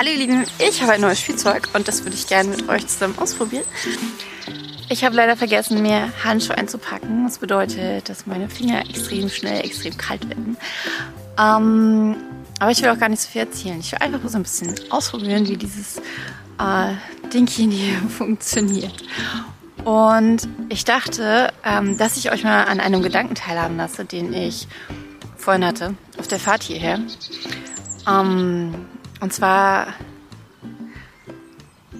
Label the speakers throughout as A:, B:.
A: Hallo ihr Lieben, ich habe ein neues Spielzeug und das würde ich gerne mit euch zusammen ausprobieren. Ich habe leider vergessen, mir Handschuhe einzupacken. Das bedeutet, dass meine Finger extrem schnell, extrem kalt werden. Ähm, aber ich will auch gar nicht so viel erzählen. Ich will einfach so ein bisschen ausprobieren, wie dieses äh, Dingchen hier funktioniert. Und ich dachte, ähm, dass ich euch mal an einem Gedanken teilhaben lasse, den ich vorhin hatte, auf der Fahrt hierher. Ähm, und zwar,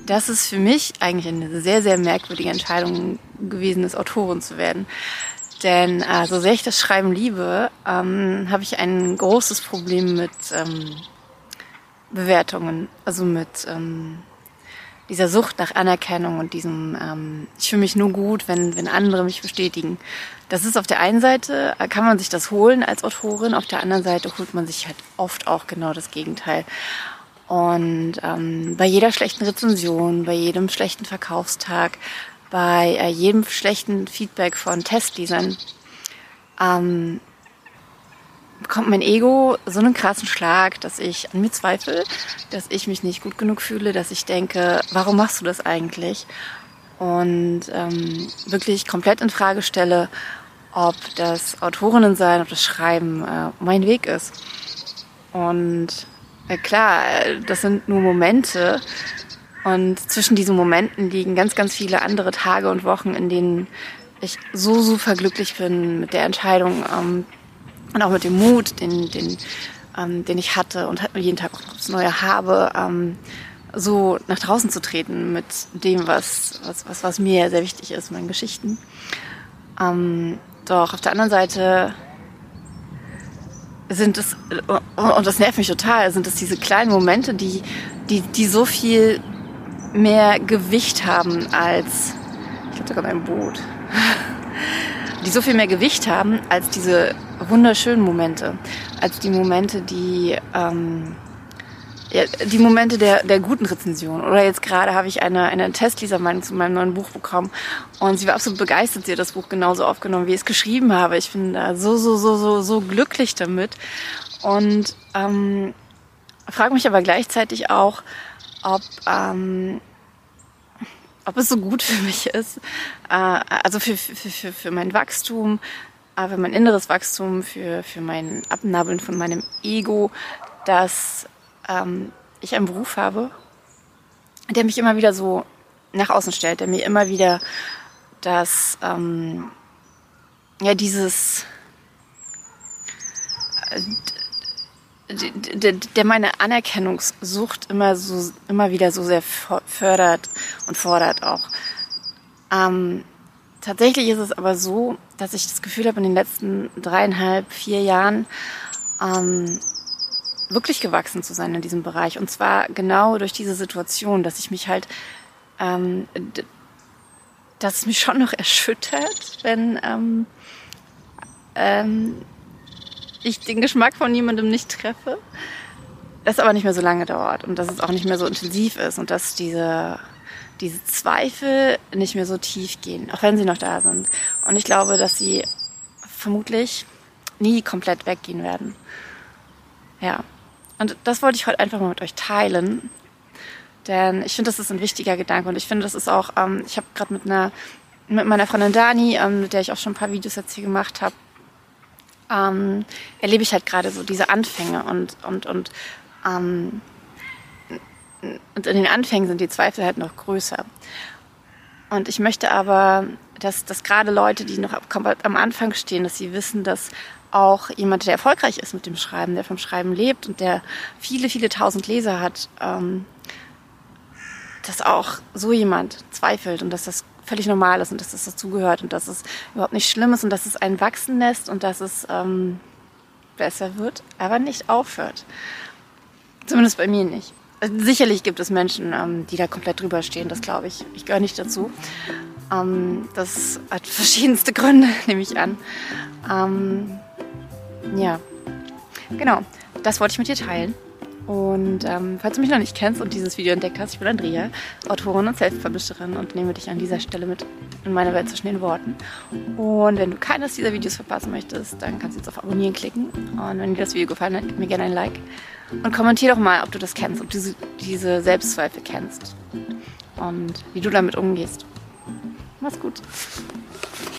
A: dass es für mich eigentlich eine sehr, sehr merkwürdige Entscheidung gewesen ist, Autorin zu werden. Denn äh, so sehr ich das Schreiben liebe, ähm, habe ich ein großes Problem mit ähm, Bewertungen, also mit ähm, dieser Sucht nach Anerkennung und diesem, ähm, ich fühle mich nur gut, wenn, wenn andere mich bestätigen. Das ist auf der einen Seite, äh, kann man sich das holen als Autorin, auf der anderen Seite holt man sich halt oft auch genau das Gegenteil. Und ähm, bei jeder schlechten Rezension, bei jedem schlechten Verkaufstag, bei äh, jedem schlechten Feedback von Testlesern, ähm, bekommt mein Ego so einen krassen Schlag, dass ich an mir zweifle, dass ich mich nicht gut genug fühle, dass ich denke, warum machst du das eigentlich? Und ähm, wirklich komplett in Frage stelle, ob das Autorinnen sein, ob das Schreiben äh, mein Weg ist. Und äh, klar, das sind nur Momente. Und zwischen diesen Momenten liegen ganz, ganz viele andere Tage und Wochen, in denen ich so super glücklich bin mit der Entscheidung, ähm, und auch mit dem Mut, den, den, ähm, den ich hatte und jeden Tag auch das Neue habe, ähm, so nach draußen zu treten mit dem, was, was, was, was mir sehr wichtig ist, meinen Geschichten. Ähm, doch auf der anderen Seite sind es, und das nervt mich total, sind es diese kleinen Momente, die, die, die so viel mehr Gewicht haben als, ich habe sogar ein Boot, die so viel mehr Gewicht haben als diese wunderschönen Momente, als die Momente, die ähm, ja, die Momente der, der guten Rezension. Oder jetzt gerade habe ich eine, eine Testlesermeinung zu meinem neuen Buch bekommen und sie war absolut begeistert. Sie hat das Buch genauso aufgenommen, wie ich es geschrieben habe. Ich bin da so, so, so, so, so glücklich damit. Und ähm, frage mich aber gleichzeitig auch, ob, ähm, ob es so gut für mich ist, äh, also für, für, für, für mein Wachstum, für mein inneres Wachstum, für, für mein Abnabeln von meinem Ego, dass ähm, ich einen Beruf habe, der mich immer wieder so nach außen stellt, der mir immer wieder das, ähm, ja, dieses, äh, der, der meine Anerkennungssucht immer so, immer wieder so sehr fördert und fordert auch. Ähm, Tatsächlich ist es aber so, dass ich das Gefühl habe, in den letzten dreieinhalb, vier Jahren ähm, wirklich gewachsen zu sein in diesem Bereich. Und zwar genau durch diese Situation, dass ich mich halt, ähm, dass es mich schon noch erschüttert, wenn ähm, ähm, ich den Geschmack von jemandem nicht treffe. Das aber nicht mehr so lange dauert und dass es auch nicht mehr so intensiv ist und dass diese diese Zweifel nicht mehr so tief gehen, auch wenn sie noch da sind. Und ich glaube, dass sie vermutlich nie komplett weggehen werden. Ja. Und das wollte ich heute einfach mal mit euch teilen. Denn ich finde, das ist ein wichtiger Gedanke. Und ich finde, das ist auch, ähm, ich habe gerade mit einer, mit meiner Freundin Dani, ähm, mit der ich auch schon ein paar Videos jetzt hier gemacht habe, ähm, erlebe ich halt gerade so diese Anfänge und, und, und ähm, und in den Anfängen sind die Zweifel halt noch größer. Und ich möchte aber, dass, dass gerade Leute, die noch am Anfang stehen, dass sie wissen, dass auch jemand, der erfolgreich ist mit dem Schreiben, der vom Schreiben lebt und der viele, viele tausend Leser hat, ähm, dass auch so jemand zweifelt und dass das völlig normal ist und dass das dazugehört und dass es überhaupt nicht schlimm ist und dass es einen wachsen lässt und dass es ähm, besser wird, aber nicht aufhört. Zumindest bei mir nicht. Sicherlich gibt es Menschen, ähm, die da komplett drüber stehen, das glaube ich. Ich gehöre nicht dazu. Ähm, das hat verschiedenste Gründe, nehme ich an. Ähm, ja, genau. Das wollte ich mit dir teilen. Und ähm, falls du mich noch nicht kennst und dieses Video entdeckt hast, ich bin Andrea, Autorin und Selbstpublisherin und nehme dich an dieser Stelle mit in meine Welt zwischen den Worten. Und wenn du keines dieser Videos verpassen möchtest, dann kannst du jetzt auf Abonnieren klicken. Und wenn dir das Video gefallen hat, gib mir gerne ein Like. Und kommentier doch mal, ob du das kennst, ob du diese Selbstzweifel kennst und wie du damit umgehst. Mach's gut.